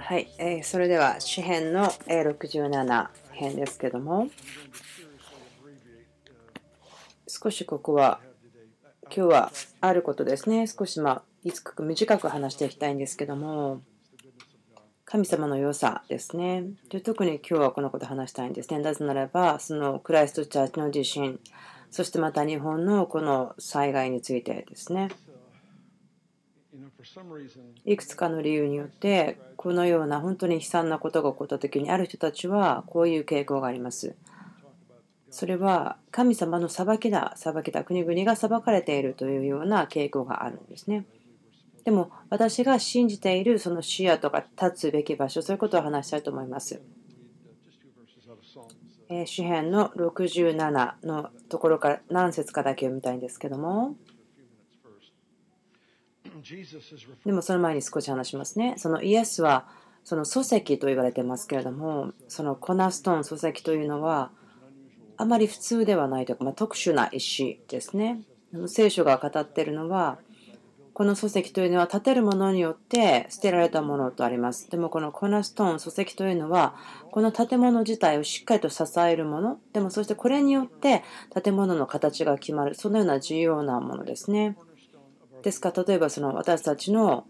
はい、えー、それでは詩編の67編ですけども。少しここは今日はあることですね。少しまあいつく短く話していきたいんですけども。神様の良さですね。で特に今日はこのこと話したいんですね。なぜならばそのクライストチャーチの地震そしてまた日本のこの災害についてですね。いくつかの理由によってこのような本当に悲惨なことが起こった時にある人たちはこういう傾向があります。それは神様の裁きだ、裁きだ、国々が裁かれているというような傾向があるんですね。でも私が信じているその視野とか立つべき場所、そういうことを話したいと思います。え詩編の67のところから何節かだけ読みたいんですけども。でもその前に少し話しますね。そのイエスはその礎石と言われてますけれども、そのコナストーン礎石というのはあまり普通ではないというか、まあ、特殊な石ですね。聖書が語っているのは、この礎石というのは建てるものによって捨てられたものとあります。でもこのコナストーン礎石というのはこの建物自体をしっかりと支えるもの。でもそしてこれによって建物の形が決まる。そのような重要なものですね。ですか？ら例えばその私たちの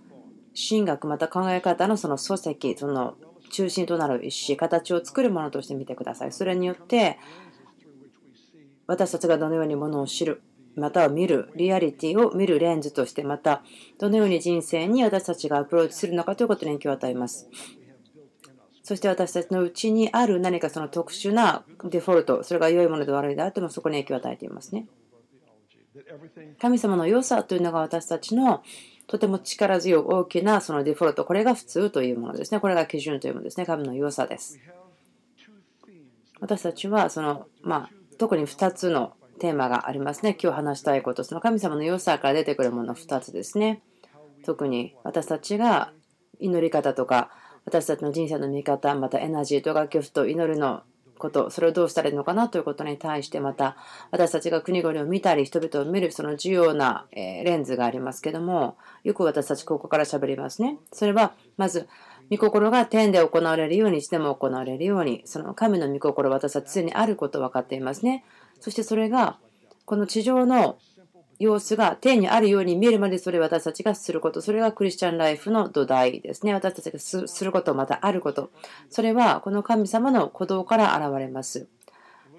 神学また考え方のその礎石その中心となる石形を作るものとして見てください。それによって私たちがどのようにものを知るまたは見るリアリティを見るレンズとしてまたどのように人生に私たちがアプローチするのかということに影響を与えます。そして私たちのうちにある何かその特殊なデフォルトそれが良いもので悪いであってもそこに影響を与えていますね。神様の良さというのが私たちのとても力強い大きなそのデフォルト、これが普通というものですね。これが基準というものですね。神の良さです。私たちはその、まあ、特に2つのテーマがありますね。今日話したいこと、その神様の良さから出てくるもの2つですね。特に私たちが祈り方とか、私たちの人生の見方、またエナジーとかギフト、祈るのこと、それをどうしたらいいのかなということに対して、また私たちが国々を見たり、人々を見るその重要なレンズがありますけども、よく私たちここから喋りますね。それは、まず、御心が天で行われるようにしても行われるように、その神の御心、私たち常にあることを分かっていますね。そしてそれが、この地上の様子が天にあるように見えるまでそれを私たちがすること。それがクリスチャンライフの土台ですね。私たちがすること、またあること。それはこの神様の鼓動から現れます。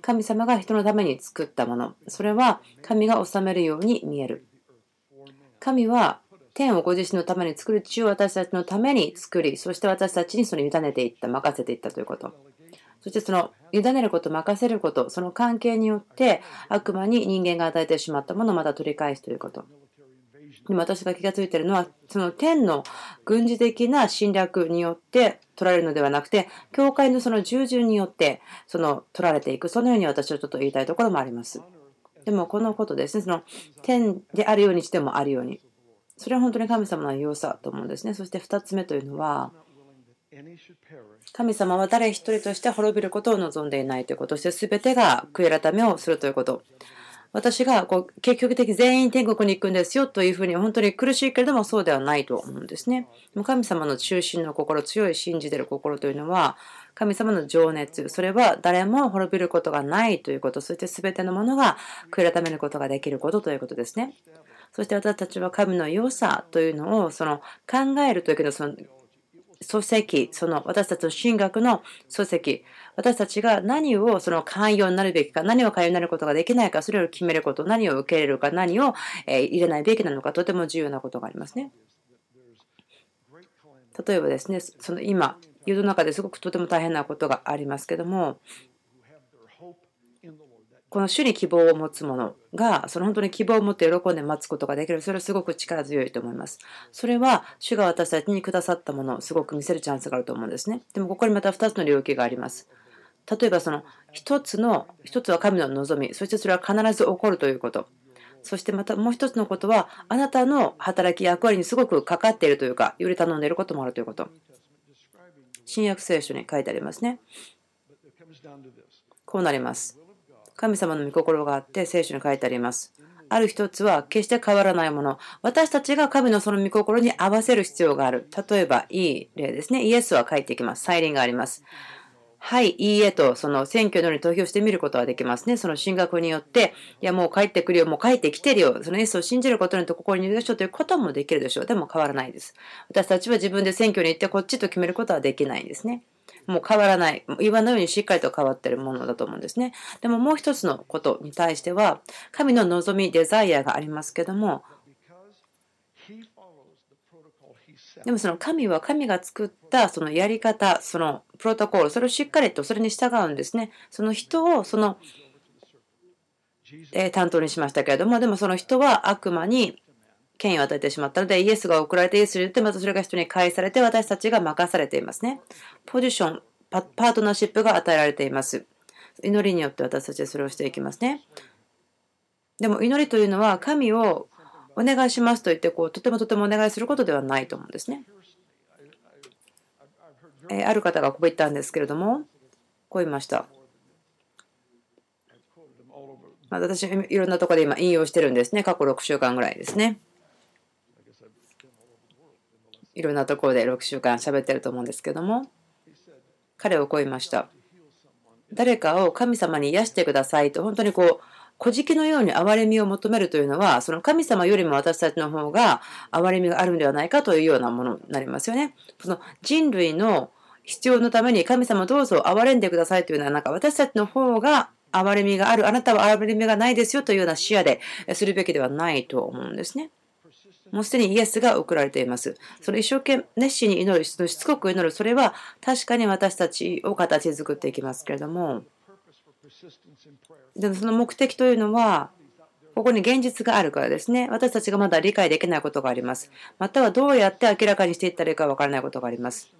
神様が人のために作ったもの。それは神が治めるように見える。神は天をご自身のために作る地を私たちのために作り、そして私たちにそれを委ねていった、任せていったということ。そしてその委ねること、任せること、その関係によって悪魔に人間が与えてしまったものをまた取り返すということ。今私が気がついているのは、その天の軍事的な侵略によって取られるのではなくて、教会のその従順によってその取られていく、そのように私はちょっと言いたいところもあります。でもこのことですね、その天であるようにしてもあるように。それは本当に神様の良さと思うんですね。そして2つ目というのは、神様は誰一人として滅びることを望んでいないということそして全てが悔い改めをするということ。私がこう結局的全員天国に行くんですよというふうに本当に苦しいけれどもそうではないと思うんですね。神様の中心の心、強い信じている心というのは神様の情熱、それは誰も滅びることがないということ、そして全てのものが悔い改めることができることということですね。そして私たちは神の良さというのをその考えるというけどその書籍、その私たちの神学の礎石、私たちが何をその寛容になるべきか、何を寛容になることができないか、それを決めること、何を受け入れるか、何を入れないべきなのか、とても重要なことがありますね。例えばですね、その今、世の中ですごくとても大変なことがありますけども、この主に希望を持つ者が、その本当に希望を持って喜んで待つことができる。それはすごく力強いと思います。それは、主が私たちにくださったものをすごく見せるチャンスがあると思うんですね。でも、ここにまた2つの領域があります。例えば、その1つの、1つは神の望み、そしてそれは必ず起こるということ。そしてまたもう1つのことは、あなたの働き、役割にすごくかかっているというか、より頼んでいることもあるということ。新約聖書に書いてありますね。こうなります。神様の御心があって聖書に書いてあります。ある一つは決して変わらないもの。私たちが神のその御心に合わせる必要がある。例えば、いい例ですね。イエスは帰ってきます。再臨があります。はい、いいえと、その選挙のように投票してみることはできますね。その進学によって、いや、もう帰ってくるよ、もう帰ってきてるよ、そのイエスを信じることによってここにいるでしょうということもできるでしょう。でも変わらないです。私たちは自分で選挙に行ってこっちと決めることはできないんですね。もう変わらない。岩のようにしっかりと変わってるものだと思うんですね。でももう一つのことに対しては、神の望み、デザイアがありますけども、でもその神は神が作ったそのやり方、そのプロトコル、それをしっかりとそれに従うんですね。その人をその、担当にしましたけれども、でもその人は悪魔に権威を与えてしまったので、イエスが送られてイエスに言って、またそれが人に返されて、私たちが任されていますね。ポジション、パートナーシップが与えられています。祈りによって私たちはそれをしていきますね。でも祈りというのは神をお願いしますと言ってこうとてもとてもお願いすることではないと思うんですね。えある方がこう言ったんですけれどもこう言いました。ま、私いろんなところで今引用してるんですね過去6週間ぐらいですね。いろんなところで6週間喋ってると思うんですけども彼をこう言いました。誰かを神様に癒してくださいと本当にこう古事記のように憐れみを求めるというのは、その神様よりも私たちの方が憐れみがあるんではないかというようなものになりますよね。その人類の必要のために神様どうぞ憐れんでくださいというのは、なんか私たちの方が憐れみがある、あなたは憐れみがないですよというような視野でするべきではないと思うんですね。もうすでにイエスが送られています。その一生懸命熱心に祈る、しつこく祈る、それは確かに私たちを形作っていきますけれども、でもその目的というのは、ここに現実があるからですね。私たちがまだ理解できないことがあります。またはどうやって明らかにしていったらいいかわからないことがあります。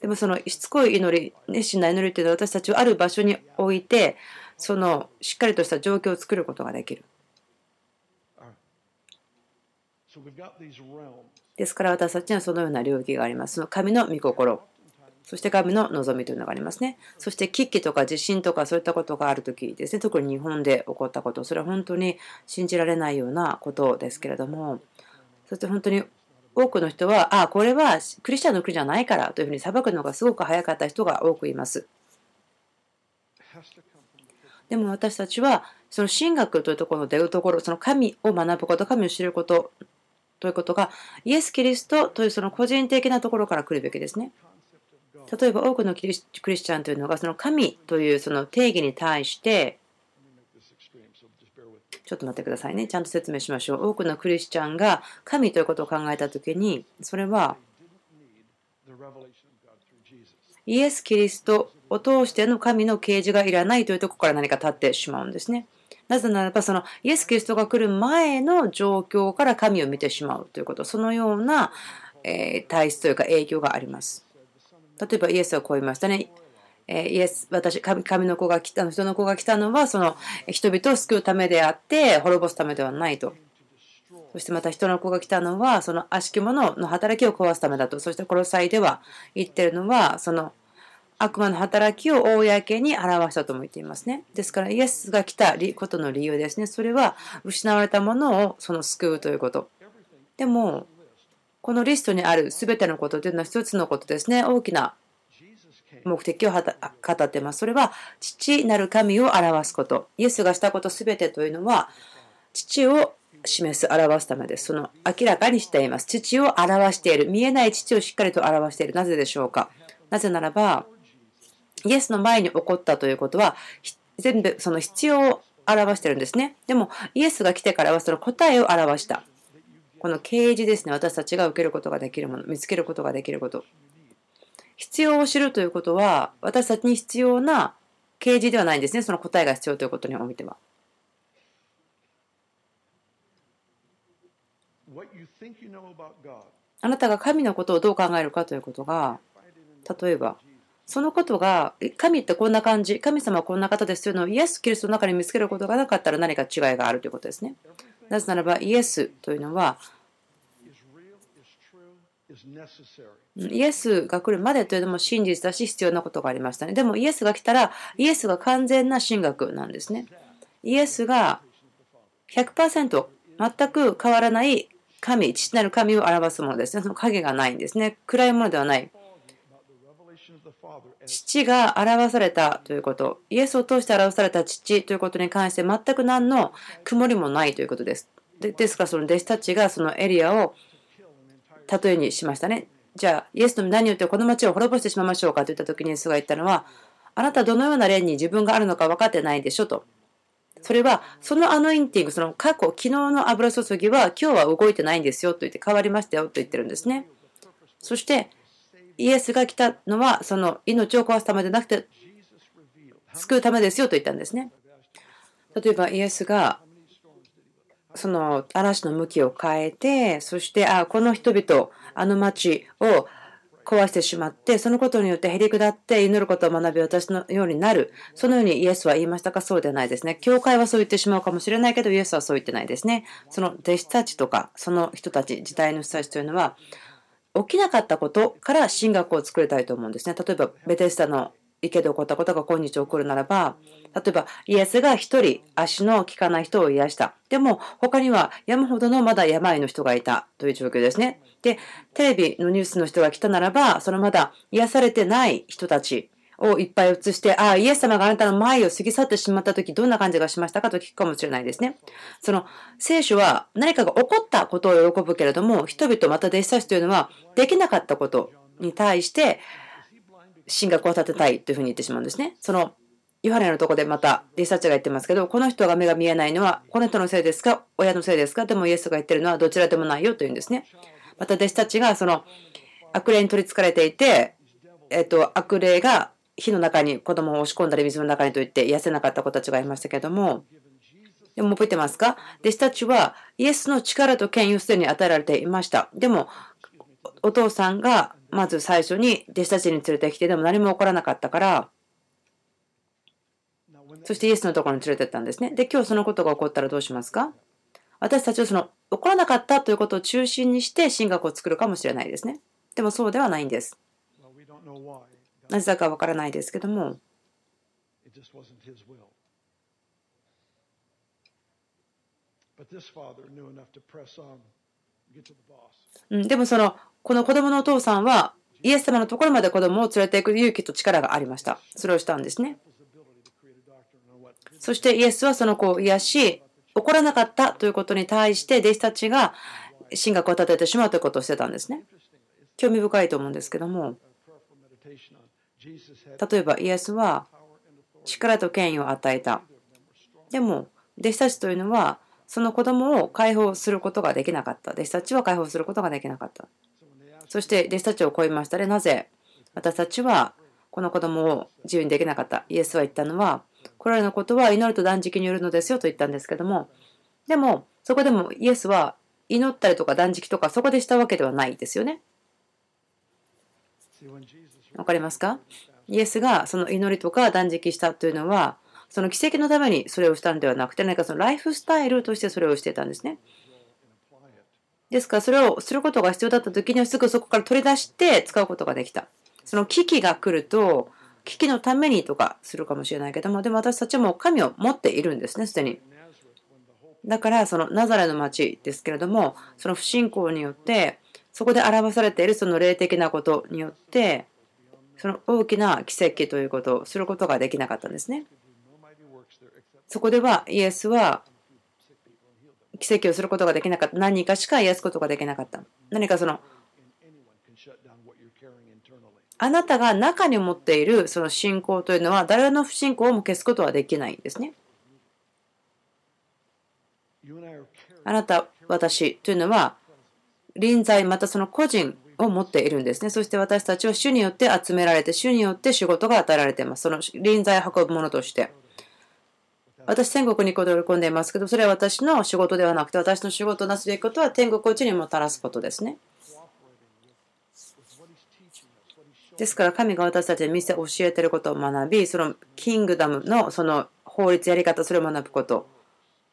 でもそのしつこい祈り、熱心な祈りというのは私たちをある場所に置いて、そのしっかりとした状況を作ることができる。ですから私たちにはそのような領域があります。その神の御心。そして神の望みというのがありますね。そして危機とか地震とかそういったことがあるときですね、特に日本で起こったこと、それは本当に信じられないようなことですけれども、そして本当に多くの人は、ああ、これはクリスチャンの国じゃないからというふうに裁くのがすごく早かった人が多くいます。でも私たちは、その神学というところの出るところ、その神を学ぶこと、神を知ることということが、イエス・キリストというその個人的なところから来るべきですね。例えば多くのクリスチャンというのがその神というその定義に対してちょっと待ってくださいねちゃんと説明しましょう多くのクリスチャンが神ということを考えた時にそれはイエス・キリストを通しての神の啓示がいらないというところから何か立ってしまうんですね。なぜならばそのイエス・キリストが来る前の状況から神を見てしまうということそのようなえ体質というか影響があります。例えばイエスはこう言いましたね。えイエス、私、神の子が来たの、人の子が来たのは、その人々を救うためであって、滅ぼすためではないと。そしてまた人の子が来たのは、その悪しき者の働きを壊すためだと。そしてこの際では言ってるのは、その悪魔の働きを公に表したとも言っていますね。ですから、イエスが来たことの理由ですね。それは、失われたものをその救うということ。でも、このリストにある全てのことというのは一つのことですね。大きな目的を語っています。それは父なる神を表すこと。イエスがしたこと全てというのは父を示す、表すためです。その明らかにしています。父を表している。見えない父をしっかりと表している。なぜでしょうかなぜならば、イエスの前に起こったということは、全部その必要を表してるんですね。でも、イエスが来てからはその答えを表した。この啓示ですね、私たちが受けることができるもの、見つけることができること。必要を知るということは、私たちに必要な啓示ではないんですね、その答えが必要ということにおいては。あなたが神のことをどう考えるかということが、例えば、そのことが、神ってこんな感じ、神様はこんな方ですというのをイエス・キリストの中に見つけることがなかったら何か違いがあるということですね。なぜならばイエスというのはイエスが来るまでというのも真実だし必要なことがありましたね。でもイエスが来たらイエスが完全な神学なんですね。イエスが100%全く変わらない神、父なる神を表すものですね。その影がないんですね。暗いものではない。父が表されたということ、イエスを通して表された父ということに関して全く何の曇りもないということです。でですからその弟子たちがそのエリアを例えにしましたね。じゃあ、イエスの何によってこの町を滅ぼしてしまいましょうかと言った時にイエスが言ったのは、あなたどのような例に自分があるのか分かってないでしょと。それは、そのアノインティング、その過去、昨日の油注ぎは今日は動いてないんですよと言って変わりましたよと言ってるんですね。そして、イエスが来たのは、その命を壊すためでなくて、救うためですよと言ったんですね。例えば、イエスがその嵐の向きを変えて、そして、あ、この人々、あの町を壊してしまって、そのことによってへりくだって祈ることを学び私のようになる。そのようにイエスは言いましたか？そうではないですね。教会はそう言ってしまうかもしれないけど、イエスはそう言ってないですね。その弟子たちとか、その人たち、時代の人たちというのは、起きなかったことから神学を作りたいと思うんですね。例えば、ベテスタの池で起こったことが今日起こるならば、例えばイエスが一人足の効かない人を癒した。でも他には山ほどのまだ病の人がいたという状況ですね。で、テレビのニュースの人が来たならば、そのまだ癒されてない人たちをいっぱい映して、ああ、イエス様があなたの前を過ぎ去ってしまった時どんな感じがしましたかと聞くかもしれないですね。その聖書は何かが起こったことを喜ぶけれども、人々また弟子たちというのはできなかったことに対して神学を立てたいというふうに言ってしまうんですね。そのヨハネのとこでまたリサーチが言ってますけど、この人が目が見えないのは、この人のせいですか？親のせいですか？でもイエスが言ってるのはどちらでもないよというんですね。また弟子たちがその悪霊に取りつかれていて、えっと、悪霊が火の中に子供を押し込んだり水の中にと言って癒せなかった子たちがいましたけども、でも覚えてますか？弟子たちはイエスの力と権威をすでに与えられていました。でも、お父さんがまず最初に弟子たちに連れてきて、でも何も起こらなかったから、そしてイエスのところに連れてったんですね。で、今日そのことが起こったらどうしますか？私たちはその起こらなかったということを中心にして神学を作るかもしれないですね。でもそうではないんです。なぜだかわからないですけども。うん、でもそのこの子供のお父さんはイエス様のところまで子供を連れていく勇気と力がありました。それをしたんですね。そしてイエスはその子を癒し、起こらなかったということに対して弟子たちが神学を立ててしまうということをしてたんですね。興味深いと思うんですけども、例えばイエスは力と権威を与えた。でも、弟子たちというのは、その子供を解放することができなかった。弟子たちは解放することができなかった。そして弟子たちを超えましたね。なぜ？私たちはこの子供を自由にできなかった。イエスは言ったのは、これらのことは祈ると断食によるのですよと言ったんですけども、でも、そこでもイエスは祈ったりとか断食とかそこでしたわけではないですよね。わかりますか？イエスがその祈りとか断食したというのは、その奇跡のためにそれをしたんではなくて、何かそのライフスタイルとしてそれをしてたんですね。ですから、それをすることが必要だった時にはすぐそこから取り出して使うことができた。その危機が来ると、危機のためにとかするかもしれないけども、でも私たちはもう神を持っているんですね、すでに。だから、そのナザレの町ですけれども、その不信仰によって、そこで表されているその霊的なことによって、その大きな奇跡ということをすることができなかったんですね。そこではイエスは奇跡をすることができなかった。何かしか癒すことができなかった。何かその、あなたが中に持っているその信仰というのは、誰の不信仰も消すことはできないんですね。あなた、私というのは、臨在、またその個人を持っているんですね。そして私たちは主によって集められて、主によって仕事が与えられています。その臨在を運ぶものとして。私、天国に戻り込んでいますけど、それは私の仕事ではなくて、私の仕事をなすべきことは天国を地にもたらすことですね。ですから、神が私たちに見せ、教えていることを学び、そのキングダムのその法律やり方、それを学ぶこと、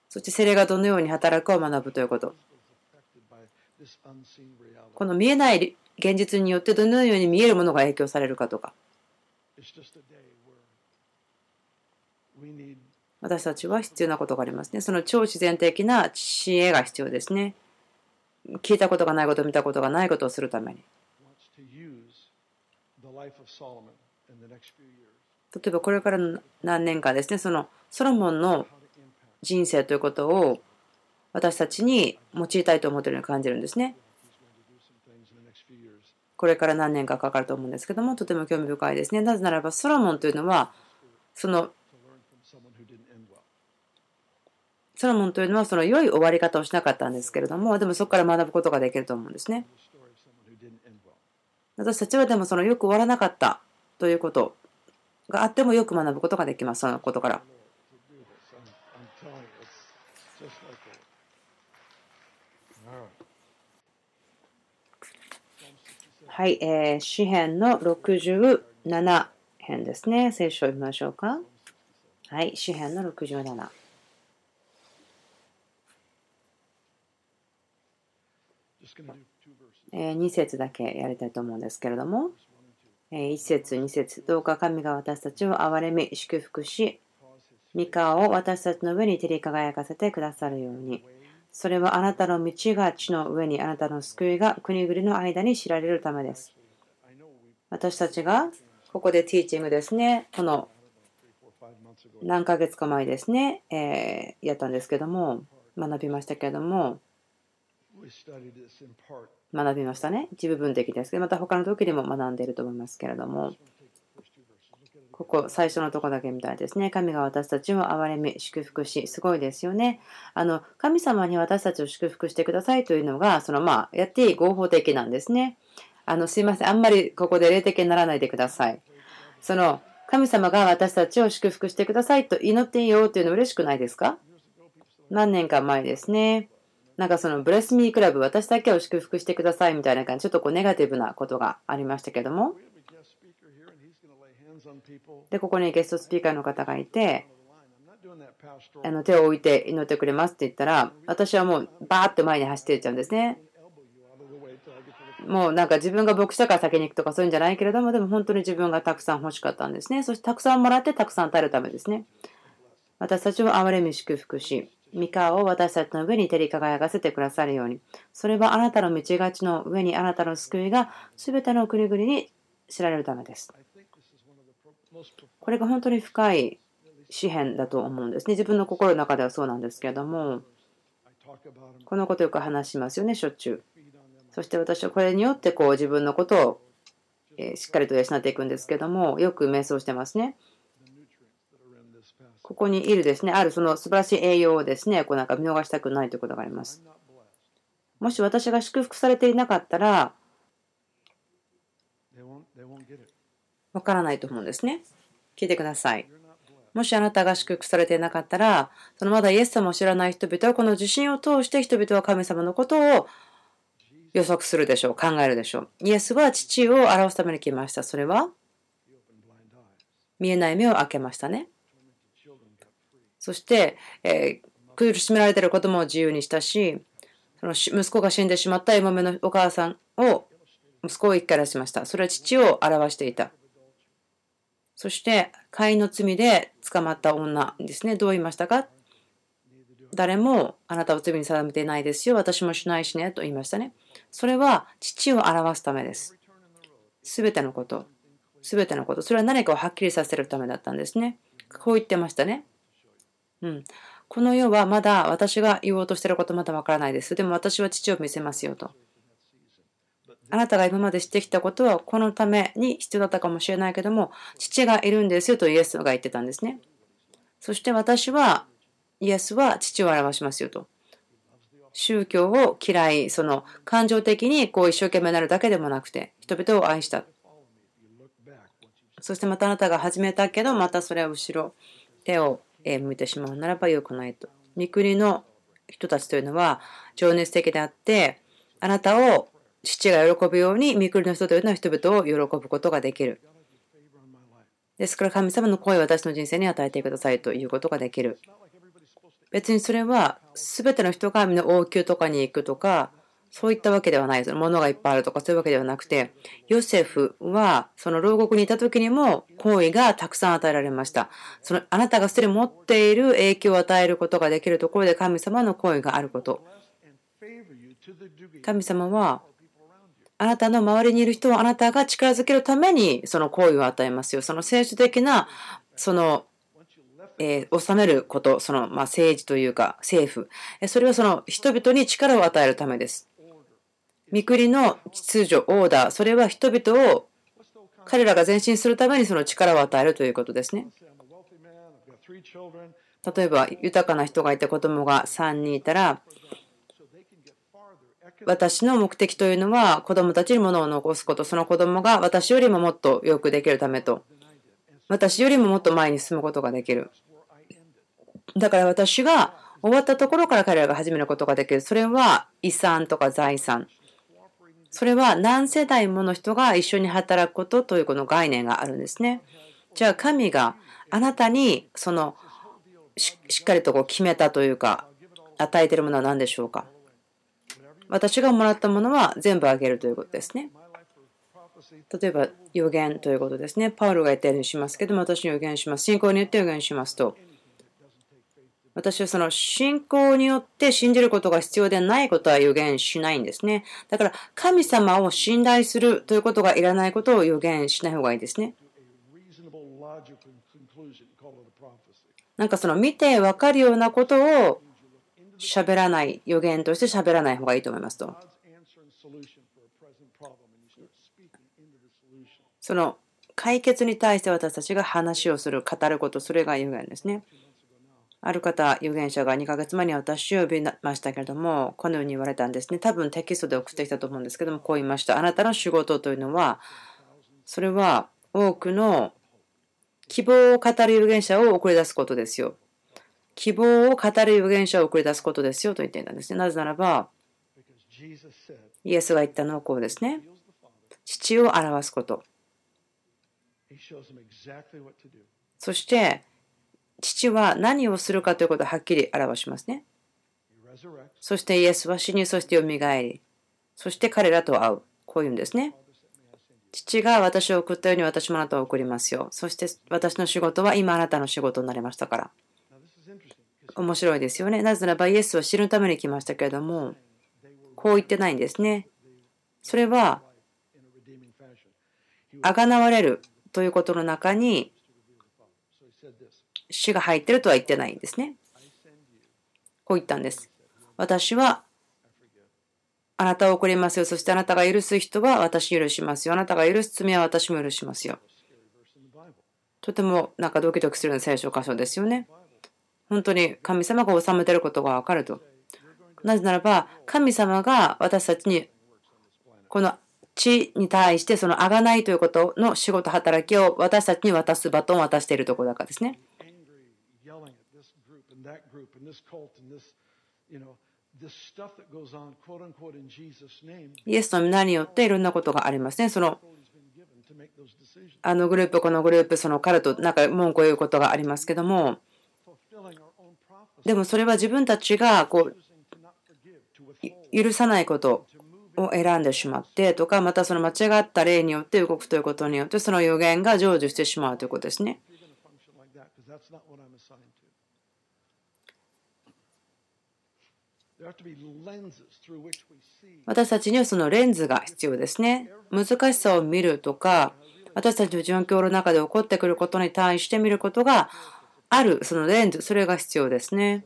そして精霊がどのように働くかを学ぶということ。この見えない現実によってどのように見えるものが影響されるかとか。私たちは必要なことがありますね。その超自然的な知恵が必要ですね。聞いたことがないこと、見たことがないことをするために。例えばこれから何年かですね、そのソロモンの人生ということを私たちに用いたいと思っているように感じるんですね。これから何年かかかると思うんですけども、とても興味深いですね。なぜならば、ソロモンというのは、そのソロモンというのはその良い終わり方をしなかったんですけれども、でもそこから学ぶことができると思うんですね。私たちはでもそのよく終わらなかったということがあってもよく学ぶことができます、そのことから。はい、えー、詩編の67編ですね。聖書を読みましょうか。はい、詩編の67。2節だけやりたいと思うんですけれども、1節、2節どうか神が私たちを憐れみ、祝福し、三河を私たちの上に照り輝かせてくださるように。それはあなたの道が地の上に、あなたの救いが国々の間に知られるためです。私たちがここでティーチングですね、この何ヶ月か前ですね、えー、やったんですけども、学びましたけれども、学びましたね。一部分的ですけど、また他の時でも学んでいると思いますけれども、ここ最初のとこだけみたいですね。神が私たちを憐れみ、祝福し、すごいですよね。あの、神様に私たちを祝福してくださいというのが、そのまあ、やっていい合法的なんですね。あの、すいません。あんまりここで霊的にならないでください。その、神様が私たちを祝福してくださいと祈っていいよというの嬉しくないですか？何年か前ですね。なんかそのブレスミークラブ、私だけを祝福してくださいみたいな感じ、ちょっとこうネガティブなことがありましたけども。で、ここにゲストスピーカーの方がいて、あの手を置いて祈ってくれますって言ったら、私はもうバーって前に走っていっちゃうんですね。もうなんか自分が牧師だから先に行くとかそういうんじゃないけれども、でも本当に自分がたくさん欲しかったんですね。そしてたくさんもらってたくさん与えるためですね。私たちを憐れみ祝福し、三河を私たちの上に照り輝かせてくださるように。それはあなたの道がちの上にあなたの救いが全ての国々に知られるためです。これが本当に深い詩篇だと思うんですね。自分の心の中ではそうなんですけれども、このことよく話しますよね、しょっちゅう。そして私はこれによってこう自分のことをしっかりと養っていくんですけども、よく瞑想してますね。ここにいるですね、あるその素晴らしい栄養をですね、こうなんか見逃したくないということがあります。もし私が祝福されていなかったら、わからないと思うんですね。聞いてください。もしあなたが祝福されていなかったら、そのまだイエス様を知らない人々はこの受信を通して人々は神様のことを予測するでしょう、考えるでしょう。イエスは父を表すために来ました。それは見えない目を開けましたね。そして、えー、苦しめられていることも自由にしたし、その息子が死んでしまった今目のお母さんを息子を生き返らしました。それは父を表していた。そして、会員の罪で捕まった女ですね。どう言いましたか？誰もあなたを罪に定めていないですよ。私もしないしね。と言いましたね。それは父を表すためです。すべてのこと。すべてのこと。それは何かをはっきりさせるためだったんですね。こう言ってましたね。うん。この世はまだ私が言おうとしていることまだわからないです。でも私は父を見せますよと。あなたが今までしてきたことはこのために必要だったかもしれないけども、父がいるんですよとイエスが言ってたんですね。そして私は、イエスは父を表しますよと。宗教を嫌い、その感情的にこう一生懸命なるだけでもなくて、人々を愛した。そしてまたあなたが始めたけど、またそれは後ろ、手を向いてしまうならば良くないと。三国の人たちというのは情熱的であって、あなたを父が喜ぶように三国の人というのは人々を喜ぶことができる。ですから神様の声を私の人生に与えてくださいということができる。別にそれは全ての人がみんな王宮とかに行くとか、そういったわけではない。物がいっぱいあるとかそういうわけではなくて、ヨセフはその牢獄にいた時にも行為がたくさん与えられました。そのあなたがすでに持っている影響を与えることができるところで神様の行為があること。神様はあなたの周りにいる人をあなたが力づけるためにその行為を与えますよ。その政治的なそのえー、収めること、その、まあ、政治というか政府、それはその人々に力を与えるためです。御国の秩序、オーダー、それは人々を彼らが前進するためにその力を与えるということですね。例えば豊かな人がいて子供が3人いたら私の目的というのは子供たちに物を残すこと。その子供が私よりももっとよくできるためと。私よりももっと前に進むことができる。だから私が終わったところから彼らが始めることができる。それは遺産とか財産。それは何世代もの人が一緒に働くことというこの概念があるんですね。じゃあ神があなたにそのしっかりとこう決めたというか与えているものは何でしょうか？私がもらったものは全部あげるということですね。例えば予言ということですね。パウロが言ったようにしますけども私に予言します。信仰によって予言しますと私はその信仰によって信じることが必要でないことは予言しないんですね。だから神様を信頼するということがいらないことを予言しない方がいいですね。なんかその見てわかるようなことを喋らない予言として喋らない方がいいと思いますと。その解決に対して私たちが話をする、語ること、それが予言ですね。ある方、預言者が2ヶ月前に私を呼びましたけれども、このように言われたんですね。多分テキストで送ってきたと思うんですけども、こう言いました。あなたの仕事というのは、それは多くの希望を語る預言者を送り出すことですよ。希望を語る預言者を送り出すことですよと言っていたんですね。なぜならば、イエスが言ったのはこうですね。父を表すこと。そして、父は何をするかということをはっきり表しますね。そしてイエスは死にそして蘇り、そして彼らと会う。こういうんですね。父が私を送ったように私もあなたを送りますよ。そして私の仕事は今あなたの仕事になりましたから。面白いですよね。なぜならばイエスは死ぬために来ましたけれども、こう言ってないんですね。それは、あがなわれるということの中に死が入ってるとは言ってないんですね。こう言ったんです。私はあなたを送りますよ。そしてあなたが許す人は私許しますよ。あなたが許す罪は私も許しますよ。とてもなんかドキドキするような聖書箇所ですよね。本当に神様が治めてることがわかると。なぜならば、神様が私たちにこの地に対してその贖いということの仕事、働きを私たちに渡すバトンを渡しているところだからですね。イエスの皆によっていろんなことがありますね。そのあのグループ、このグループ、その彼となんか文句を言うことがありますけども、でもそれは自分たちがこう許さないことを選んでしまってとか、またその間違った例によって動くということによって、その予言が成就してしまうということですね。私たちにはそのレンズが必要ですね。難しさを見るとか、私たちの状況の中で起こってくることに対して見ることがある、そのレンズ、それが必要ですね。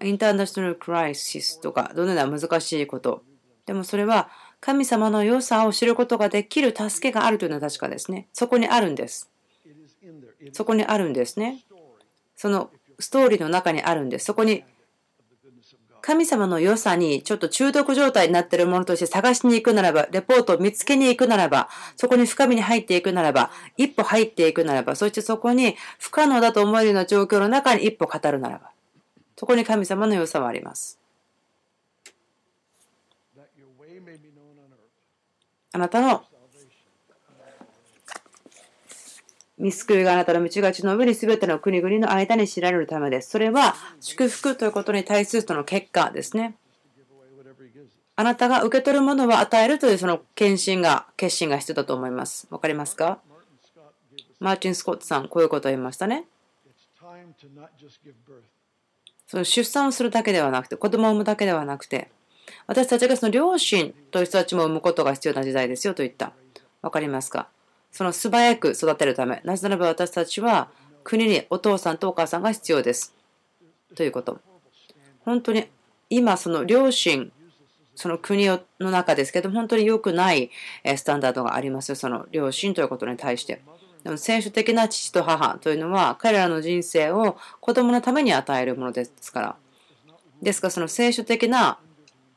インターナショナルクライシスとか、どのような難しいこと。でもそれは神様の良さを知ることができる助けがあるというのは確かですね。そこにあるんです。そこにあるんですね。そのストーリーの中にあるんです。そこに神様の良さにちょっと中毒状態になっているものとして探しに行くならば、レポートを見つけに行くならば、そこに深みに入っていくならば、一歩入っていくならば、そしてそこに不可能だと思えるような状況の中に一歩語るならば、そこに神様の良さはあります。あなたの見救いがあなたの道が地の上に全ての国々の間に知られるためです。それは祝福ということに対するとの結果ですね。あなたが受け取るものを与えるというその献身が、決心が必要だと思います。わかりますか？マーチン・スコットさん、こういうことを言いましたね。その出産をするだけではなくて、子供を産むだけではなくて、私たちがその両親という人たちも産むことが必要な時代ですよと言った。わかりますか？その素早く育てるため、なぜならば私たちは国にお父さんとお母さんが必要です。ということ。本当に今その両親、その国の中ですけど、本当に良くないスタンダードがあります。その両親ということに対して。でも選手的な父と母というのは彼らの人生を子供のために与えるものですから。ですからその聖書的な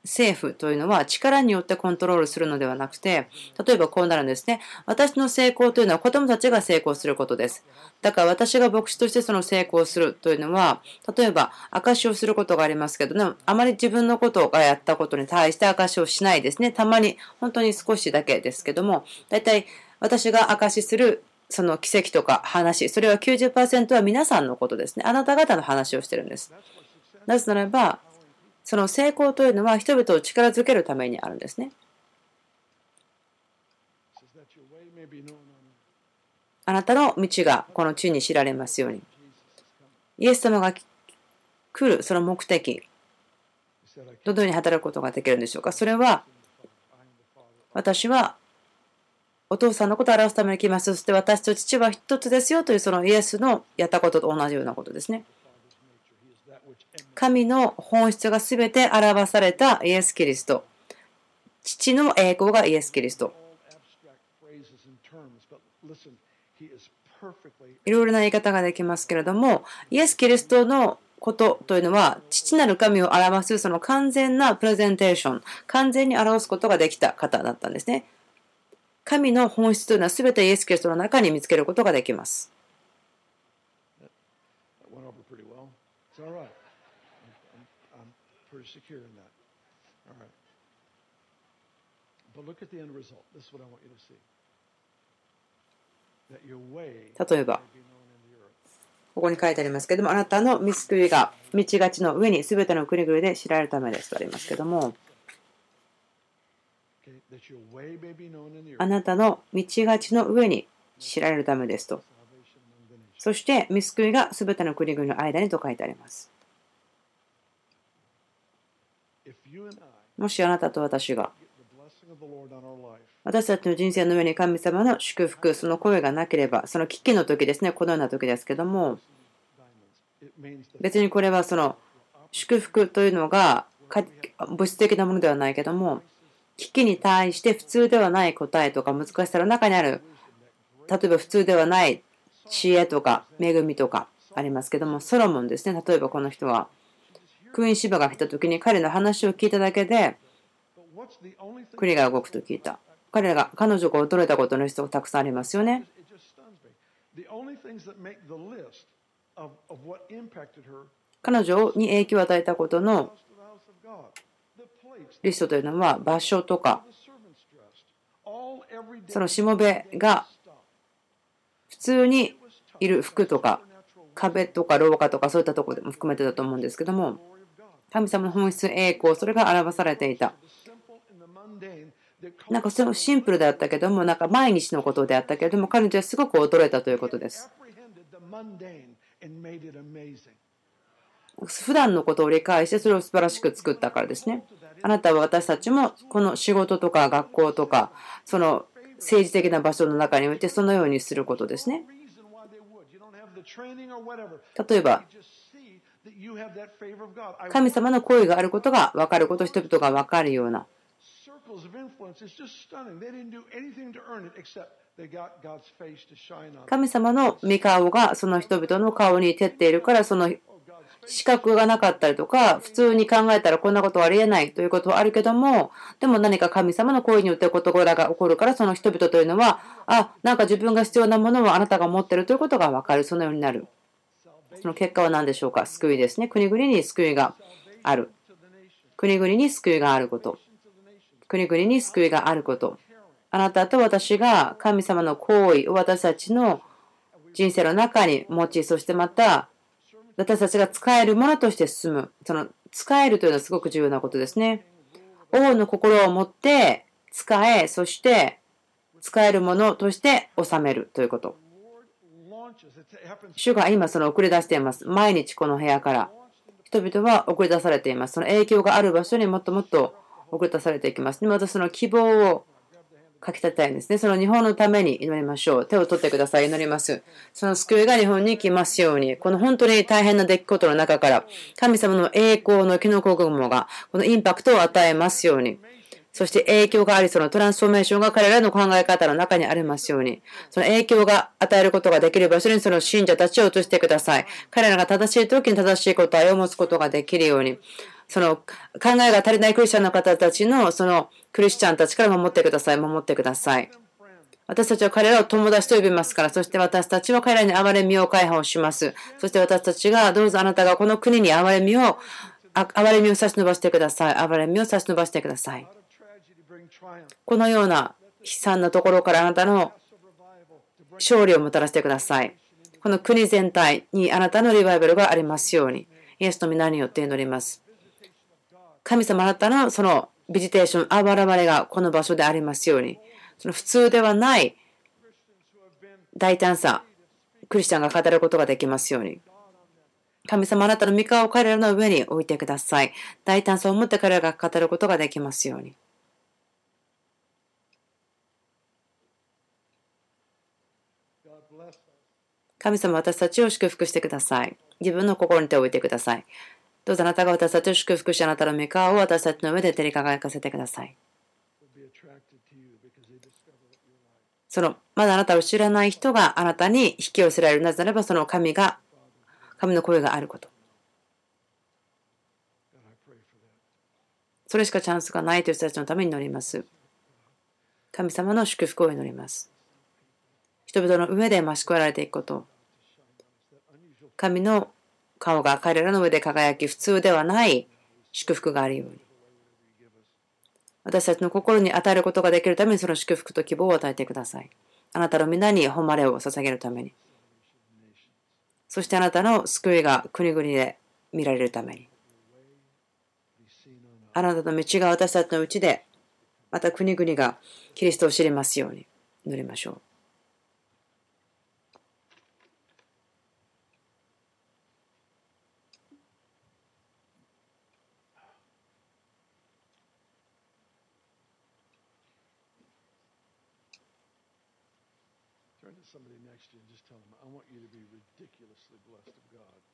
政府というのは力によってコントロールするのではなくて、例えばこうなるんですね。私の成功というのは子供たちが成功することです。だから私が牧師としてその成功するというのは、例えば証をすることがありますけど、ね、あまり自分のことがやったことに対して証をしないですね。たまに、本当に少しだけですけども、大体私が証しするその奇跡とか話、それは90%は皆さんのことですね。あなた方の話をしてるんです。なぜならば、その成功というのは人々を力づけるためにあるんですね。あなたの道がこの地に知られますように。イエス様が来るその目的、どのように働くことができるんでしょうか。それは、私はお父さんのことを表すために来ます。そして私と父は一つですよというそのイエスのやったことと同じようなことですね。神の本質が全て表されたイエス・キリスト。父の栄光がイエス・キリスト。いろいろな言い方ができますけれども、イエス・キリストのことというのは、父なる神を表すその完全なプレゼンテーション、完全に表すことができた方だったんですね。神の本質というのは全てイエス・キリストの中に見つけることができます。Pretty secure in that. All right. But look at the end result. This is what I want you to see. That your way 例えば、ここに書いてありますけども、あなたの見救いが道が地の上にすべての国々で知られるためですとありますけども、あなたの道が地の上に知られるためですと。そして、見救いがすべての国々の間にと書いてあります。もしあなたと私が私たちの人生の上に神様の祝福、その声がなければ、その危機の時ですね、このような時ですけども、別にこれはその祝福というのが物質的なものではないけども、危機に対して普通ではない答えとか難しさの中にある、例えば普通ではない知恵とか恵みとかありますけども、ソロモンですね、例えばこの人は。クイーン・シバが来た時に彼の話を聞いただけで国が動くと聞いた彼らが彼女が驚いたことの人がたくさんありますよね彼女に影響を与えたことのリストというのは場所とかそのしもべが普通にいる服とか壁とか廊下とかそういったとこでも含めてだと思うんですけども神様の本質、栄光、それが表されていた。なんかそのシンプルであったけども、なんか毎日のことであったけれども、彼女はすごく驚いたということです。普段のことを理解して、それを素晴らしく作ったからですね。あなたは私たちもこの仕事とか学校とか、その政治的な場所の中においてそのようにすることですね。例えば、神様の行為があることが分かること、人々が分かるような。神様の御顔がその人々の顔に照っているから、その資格がなかったりとか、普通に考えたらこんなことはありえないということはあるけども、でも何か神様の行為によって事柄が起こるから、その人々というのは、あ、なんか自分が必要なものをあなたが持ってるということが分かる、そのようになる。その結果は何でしょうか？救いですね。国々に救いがある。国々に救いがあること。国々に救いがあること。あなたと私が神様の行為を私たちの人生の中に持ち、そしてまた私たちが使えるものとして進む。その使えるというのはすごく重要なことですね。王の心を持って使え、そして使えるものとして収めるということ。主が今その送り出しています。毎日この部屋から人々は送り出されています。その影響がある場所にもっともっと送り出されていきます。でまたその希望を書き立てたいんですね。その日本のために祈りましょう。手を取ってください。祈ります。その救いが日本に来ますように。この本当に大変な出来事の中から、神様の栄光のキノコ雲が、このインパクトを与えますように。そして影響があり、そのトランスフォーメーションが彼らの考え方の中にありますように。その影響が与えることができる場所にその信者たちを移してください。彼らが正しい時に正しい答えを持つことができるように。その考えが足りないクリスチャンの方たちのそのクリスチャンたちから守ってください。守ってください。私たちは彼らを友達と呼びますから、そして私たちは彼らに憐れみを解放します。そして私たちが、どうぞあなたがこの国に憐れみを、憐れみを差し伸ばしてください。憐れみを差し伸ばしてください。このような悲惨なところからあなたの勝利をもたらしてください。この国全体にあなたのリバイバルがありますように、イエスの皆によって祈ります。神様あなたのそのビジテーション、あばらばれがこの場所でありますように、その普通ではない大胆さ、クリスチャンが語ることができますように。神様あなたの御顔を彼らの上に置いてください。大胆さを持って彼らが語ることができますように。神様私たちを祝福してください。自分の心に手を置いてください。どうぞあなたが私たちを祝福し、あなたの御顔を私たちの上で照り輝かせてください。その、まだあなたを知らない人があなたに引き寄せられる。なぜならば、その神が、神の声があること。それしかチャンスがないという人たちのために祈ります。神様の祝福を祈ります。人々の上で増し加えられていくこと。神の顔が彼らの上で輝き、普通ではない祝福があるように。私たちの心に与えることができるためにその祝福と希望を与えてください。あなたの皆に誉れを捧げるために。そしてあなたの救いが国々で見られるために。あなたの道が私たちのうちで、また国々がキリストを知りますように祈りましょう。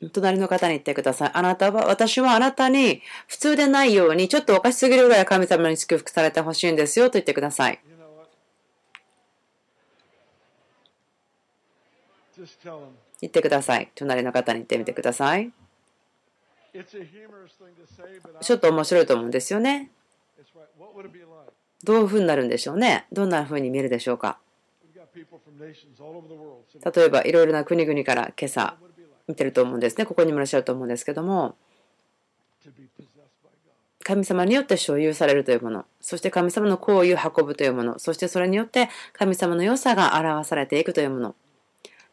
隣の方に言ってください。あなたは、私はあなたに普通でないように、ちょっとおかしすぎるぐらい神様に祝福されてほしいんですよと言ってください。言ってください。隣の方に言ってみてください。ちょっと面白いと思うんですよね。どういうふうになるんでしょうね。どんなふうに見えるでしょうか。例えばいろいろな国々から今朝見てると思うんですね。ここにもいらっしゃると思うんですけども、神様によって所有されるというもの、そして神様の行為を運ぶというもの、そしてそれによって神様の良さが表されていくというもの。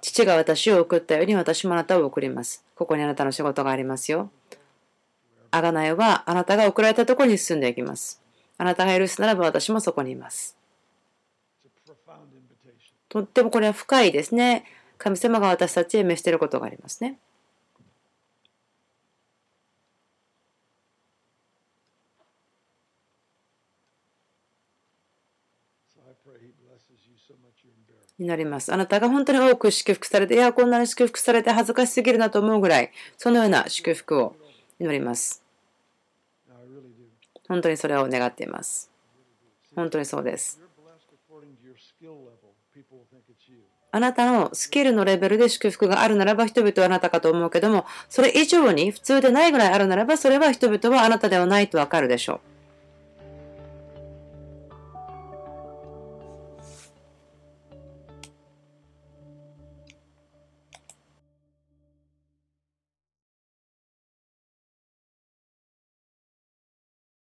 父が私を送ったように私もあなたを送ります。ここにあなたの仕事がありますよ。あがないはあなたが送られたところに進んでいきます。あなたが許すならば私もそこにいます。とってもこれは深いですね。神様が私たちへ召していることがありますね。になります。あなたが本当に多く祝福されて、いや、こんなに祝福されて恥ずかしすぎるなと思うぐらい、そのような祝福を祈ります。本当にそれを願っています。本当にそうです。あなたのスキルのレベルで祝福があるならば人々はあなたかと思うけども、それ以上に普通でないぐらいあるならば、それは人々はあなたではないとわかるでしょう。